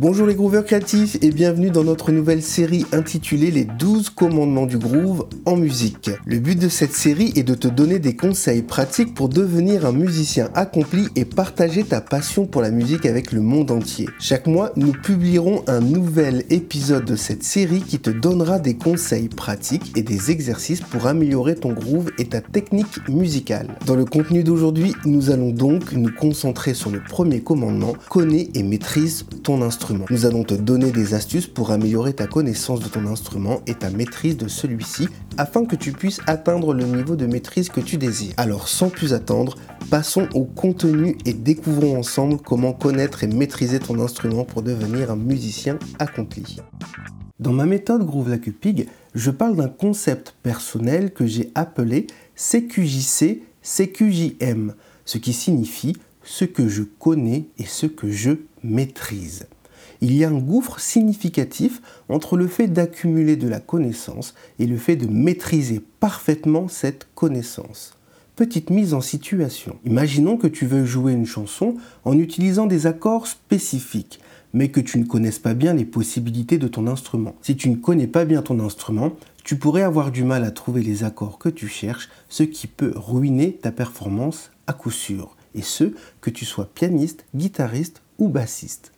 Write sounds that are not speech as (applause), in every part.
Bonjour les grooveurs créatifs et bienvenue dans notre nouvelle série intitulée Les 12 commandements du groove en musique. Le but de cette série est de te donner des conseils pratiques pour devenir un musicien accompli et partager ta passion pour la musique avec le monde entier. Chaque mois, nous publierons un nouvel épisode de cette série qui te donnera des conseils pratiques et des exercices pour améliorer ton groove et ta technique musicale. Dans le contenu d'aujourd'hui, nous allons donc nous concentrer sur le premier commandement, connais et maîtrise ton instrument. Nous allons te donner des astuces pour améliorer ta connaissance de ton instrument et ta maîtrise de celui-ci afin que tu puisses atteindre le niveau de maîtrise que tu désires. Alors sans plus attendre, passons au contenu et découvrons ensemble comment connaître et maîtriser ton instrument pour devenir un musicien accompli. Dans ma méthode Groove la Cupig, je parle d'un concept personnel que j'ai appelé CQJC CQJM, ce qui signifie ce que je connais et ce que je maîtrise il y a un gouffre significatif entre le fait d'accumuler de la connaissance et le fait de maîtriser parfaitement cette connaissance. Petite mise en situation. Imaginons que tu veux jouer une chanson en utilisant des accords spécifiques, mais que tu ne connaisses pas bien les possibilités de ton instrument. Si tu ne connais pas bien ton instrument, tu pourrais avoir du mal à trouver les accords que tu cherches, ce qui peut ruiner ta performance à coup sûr, et ce, que tu sois pianiste, guitariste ou bassiste.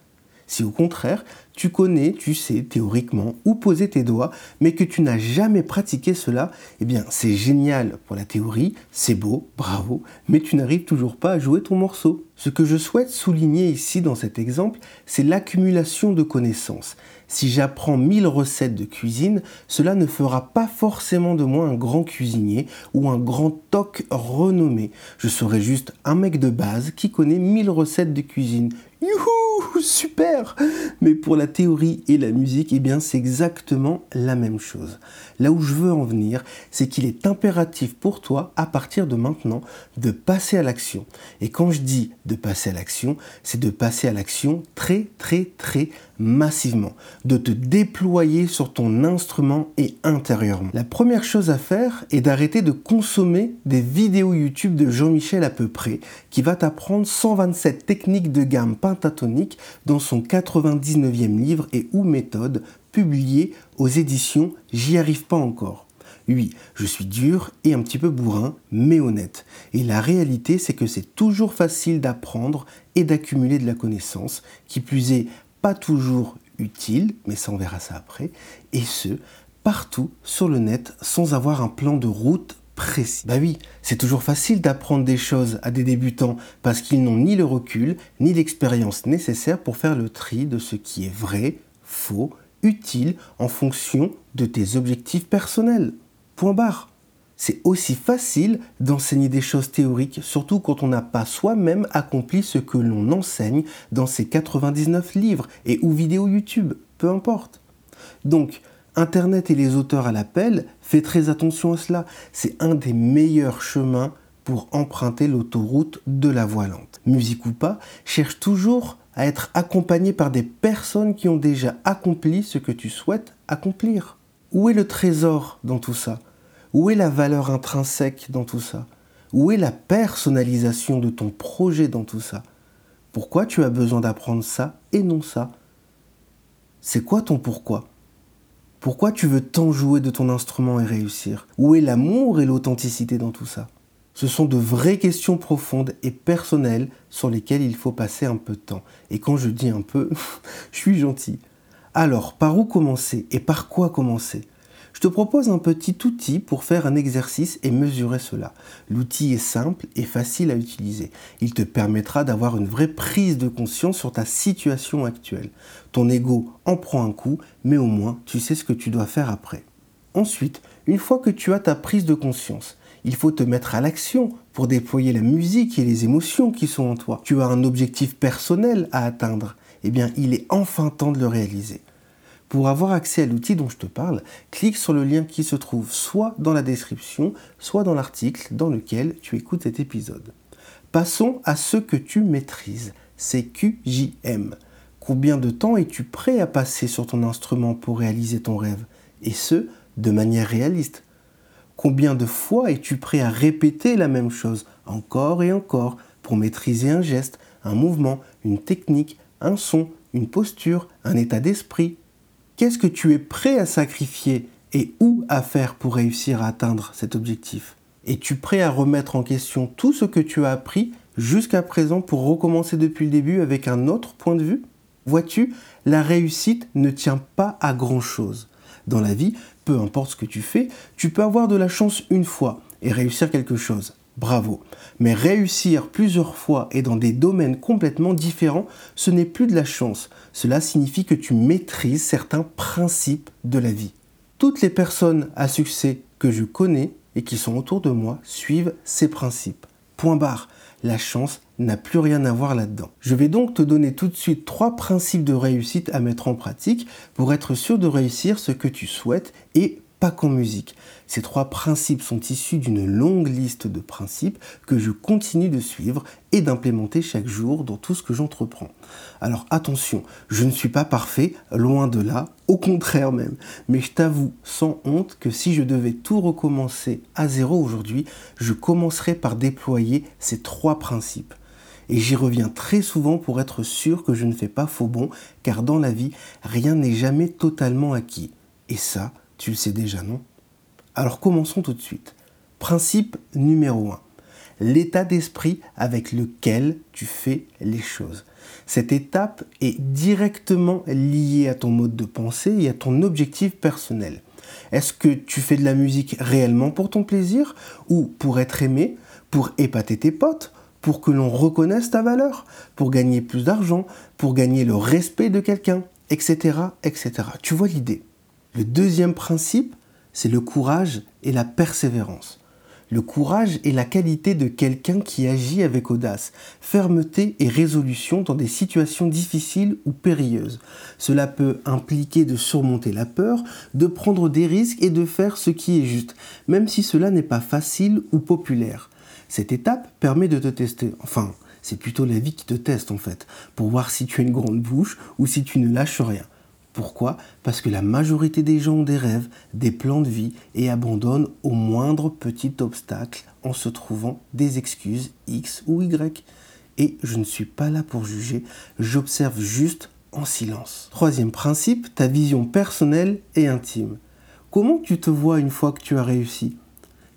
Si au contraire, tu connais, tu sais théoriquement où poser tes doigts, mais que tu n'as jamais pratiqué cela, eh bien c'est génial pour la théorie, c'est beau, bravo, mais tu n'arrives toujours pas à jouer ton morceau. Ce que je souhaite souligner ici dans cet exemple, c'est l'accumulation de connaissances. Si j'apprends 1000 recettes de cuisine, cela ne fera pas forcément de moi un grand cuisinier ou un grand toc renommé. Je serai juste un mec de base qui connaît 1000 recettes de cuisine. Youhou, super Mais pour la théorie et la musique, eh bien c'est exactement la même chose. Là où je veux en venir, c'est qu'il est impératif pour toi, à partir de maintenant, de passer à l'action. Et quand je dis de passer à l'action, c'est de passer à l'action très très très massivement, de te déployer sur ton instrument et intérieurement. La première chose à faire est d'arrêter de consommer des vidéos YouTube de Jean-Michel à peu près, qui va t'apprendre 127 techniques de gamme pentatonique dans son 99e livre et ou méthode publié aux éditions J'y arrive pas encore. Oui, je suis dur et un petit peu bourrin, mais honnête. Et la réalité, c'est que c'est toujours facile d'apprendre et d'accumuler de la connaissance, qui plus est pas toujours utile, mais ça on verra ça après, et ce, partout sur le net sans avoir un plan de route Bah oui, c'est toujours facile d'apprendre des choses à des débutants parce qu'ils n'ont ni le recul ni l'expérience nécessaire pour faire le tri de ce qui est vrai, faux, utile en fonction de tes objectifs personnels. Point barre. C'est aussi facile d'enseigner des choses théoriques, surtout quand on n'a pas soi-même accompli ce que l'on enseigne dans ces 99 livres et ou vidéos YouTube, peu importe. Donc, Internet et les auteurs à l'appel, fais très attention à cela. C'est un des meilleurs chemins pour emprunter l'autoroute de la voie lente. Musique ou pas, cherche toujours à être accompagné par des personnes qui ont déjà accompli ce que tu souhaites accomplir. Où est le trésor dans tout ça? Où est la valeur intrinsèque dans tout ça? Où est la personnalisation de ton projet dans tout ça? Pourquoi tu as besoin d'apprendre ça et non ça? C'est quoi ton pourquoi? Pourquoi tu veux tant jouer de ton instrument et réussir? Où est l'amour et l'authenticité dans tout ça? Ce sont de vraies questions profondes et personnelles sur lesquelles il faut passer un peu de temps. Et quand je dis un peu, (laughs) je suis gentil. Alors, par où commencer et par quoi commencer? Je te propose un petit outil pour faire un exercice et mesurer cela. L'outil est simple et facile à utiliser. Il te permettra d'avoir une vraie prise de conscience sur ta situation actuelle. Ton ego en prend un coup, mais au moins tu sais ce que tu dois faire après. Ensuite, une fois que tu as ta prise de conscience, il faut te mettre à l'action pour déployer la musique et les émotions qui sont en toi. Tu as un objectif personnel à atteindre. Eh bien, il est enfin temps de le réaliser. Pour avoir accès à l'outil dont je te parle, clique sur le lien qui se trouve soit dans la description, soit dans l'article dans lequel tu écoutes cet épisode. Passons à ce que tu maîtrises, c'est QJM. Combien de temps es-tu prêt à passer sur ton instrument pour réaliser ton rêve Et ce, de manière réaliste? Combien de fois es-tu prêt à répéter la même chose encore et encore pour maîtriser un geste, un mouvement, une technique, un son, une posture, un état d'esprit? Qu'est-ce que tu es prêt à sacrifier et où à faire pour réussir à atteindre cet objectif? Es-tu prêt à remettre en question tout ce que tu as appris jusqu'à présent pour recommencer depuis le début avec un autre point de vue? Vois-tu, la réussite ne tient pas à grand-chose. Dans la vie, peu importe ce que tu fais, tu peux avoir de la chance une fois et réussir quelque chose. Bravo. Mais réussir plusieurs fois et dans des domaines complètement différents, ce n'est plus de la chance. Cela signifie que tu maîtrises certains principes de la vie. Toutes les personnes à succès que je connais et qui sont autour de moi suivent ces principes. Point barre. La chance n'a plus rien à voir là-dedans. Je vais donc te donner tout de suite trois principes de réussite à mettre en pratique pour être sûr de réussir ce que tu souhaites et pas qu'en musique. Ces trois principes sont issus d'une longue liste de principes que je continue de suivre et d'implémenter chaque jour dans tout ce que j'entreprends. Alors attention, je ne suis pas parfait, loin de là, au contraire même. Mais je t'avoue sans honte que si je devais tout recommencer à zéro aujourd'hui, je commencerais par déployer ces trois principes. Et j'y reviens très souvent pour être sûr que je ne fais pas faux bon, car dans la vie, rien n'est jamais totalement acquis. Et ça, tu le sais déjà, non? Alors commençons tout de suite. Principe numéro 1. L'état d'esprit avec lequel tu fais les choses. Cette étape est directement liée à ton mode de pensée et à ton objectif personnel. Est-ce que tu fais de la musique réellement pour ton plaisir ou pour être aimé, pour épater tes potes, pour que l'on reconnaisse ta valeur, pour gagner plus d'argent, pour gagner le respect de quelqu'un, etc., etc. Tu vois l'idée? Le deuxième principe, c'est le courage et la persévérance. Le courage est la qualité de quelqu'un qui agit avec audace, fermeté et résolution dans des situations difficiles ou périlleuses. Cela peut impliquer de surmonter la peur, de prendre des risques et de faire ce qui est juste, même si cela n'est pas facile ou populaire. Cette étape permet de te tester, enfin, c'est plutôt la vie qui te teste en fait, pour voir si tu as une grande bouche ou si tu ne lâches rien. Pourquoi? Parce que la majorité des gens ont des rêves, des plans de vie et abandonnent au moindre petit obstacle en se trouvant des excuses X ou Y. Et je ne suis pas là pour juger, j'observe juste en silence. Troisième principe, ta vision personnelle et intime. Comment tu te vois une fois que tu as réussi?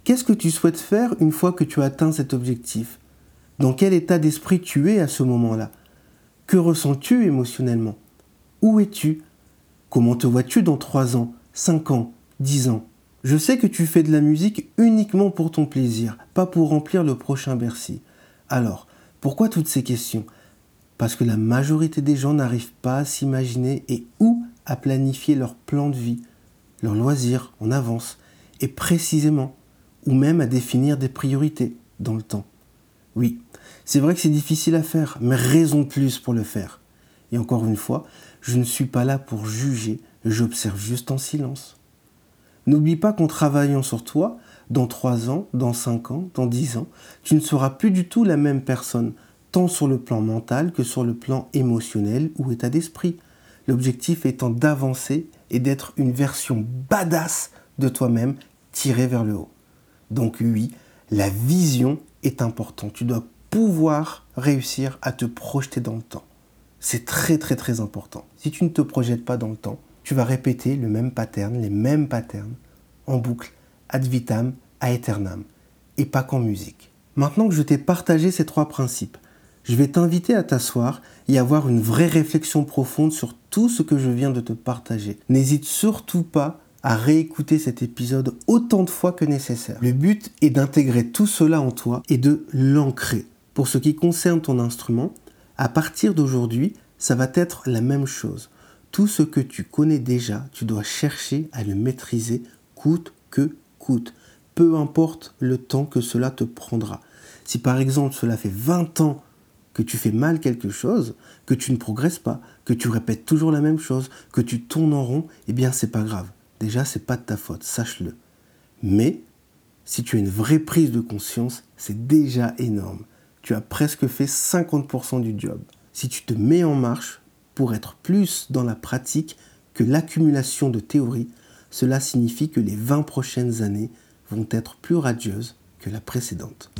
Qu'est-ce que tu souhaites faire une fois que tu as atteint cet objectif? Dans quel état d'esprit tu es à ce moment-là? Que ressens-tu émotionnellement? Où es-tu? Comment te vois-tu dans 3 ans, 5 ans, 10 ans? Je sais que tu fais de la musique uniquement pour ton plaisir, pas pour remplir le prochain Bercy. Alors, pourquoi toutes ces questions? Parce que la majorité des gens n'arrivent pas à s'imaginer et ou à planifier leur plan de vie, leurs loisirs en avance, et précisément, ou même à définir des priorités dans le temps. Oui, c'est vrai que c'est difficile à faire, mais raison de plus pour le faire. Et encore une fois, je ne suis pas là pour juger, j'observe juste en silence. N'oublie pas qu'en travaillant sur toi, dans 3 ans, dans 5 ans, dans 10 ans, tu ne seras plus du tout la même personne, tant sur le plan mental que sur le plan émotionnel ou état d'esprit. L'objectif étant d'avancer et d'être une version badass de toi-même tirée vers le haut. Donc oui, la vision est importante. Tu dois pouvoir réussir à te projeter dans le temps. C'est très très très important. Si tu ne te projettes pas dans le temps, tu vas répéter le même pattern, les mêmes patterns, en boucle, ad vitam, aeternam, et pas qu'en musique. Maintenant que je t'ai partagé ces trois principes, je vais t'inviter à t'asseoir et avoir une vraie réflexion profonde sur tout ce que je viens de te partager. N'hésite surtout pas à réécouter cet épisode autant de fois que nécessaire. Le but est d'intégrer tout cela en toi et de l'ancrer. Pour ce qui concerne ton instrument, à partir d'aujourd'hui, ça va être la même chose. Tout ce que tu connais déjà, tu dois chercher à le maîtriser coûte que coûte. Peu importe le temps que cela te prendra. Si par exemple cela fait 20 ans que tu fais mal quelque chose, que tu ne progresses pas, que tu répètes toujours la même chose, que tu tournes en rond, eh bien c'est pas grave. Déjà c'est pas de ta faute, sache-le. Mais si tu as une vraie prise de conscience, c'est déjà énorme tu as presque fait 50% du job. Si tu te mets en marche pour être plus dans la pratique que l'accumulation de théorie, cela signifie que les 20 prochaines années vont être plus radieuses que la précédente.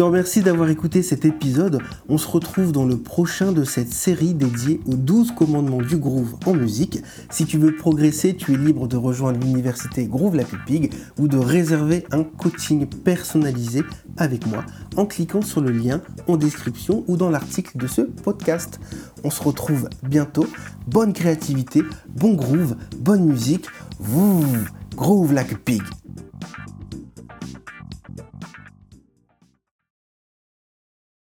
Te remercie d'avoir écouté cet épisode. On se retrouve dans le prochain de cette série dédiée aux 12 commandements du groove en musique. Si tu veux progresser, tu es libre de rejoindre l'université Groove La Pig ou de réserver un coaching personnalisé avec moi en cliquant sur le lien en description ou dans l'article de ce podcast. On se retrouve bientôt. Bonne créativité, bon groove, bonne musique. Groove like pig.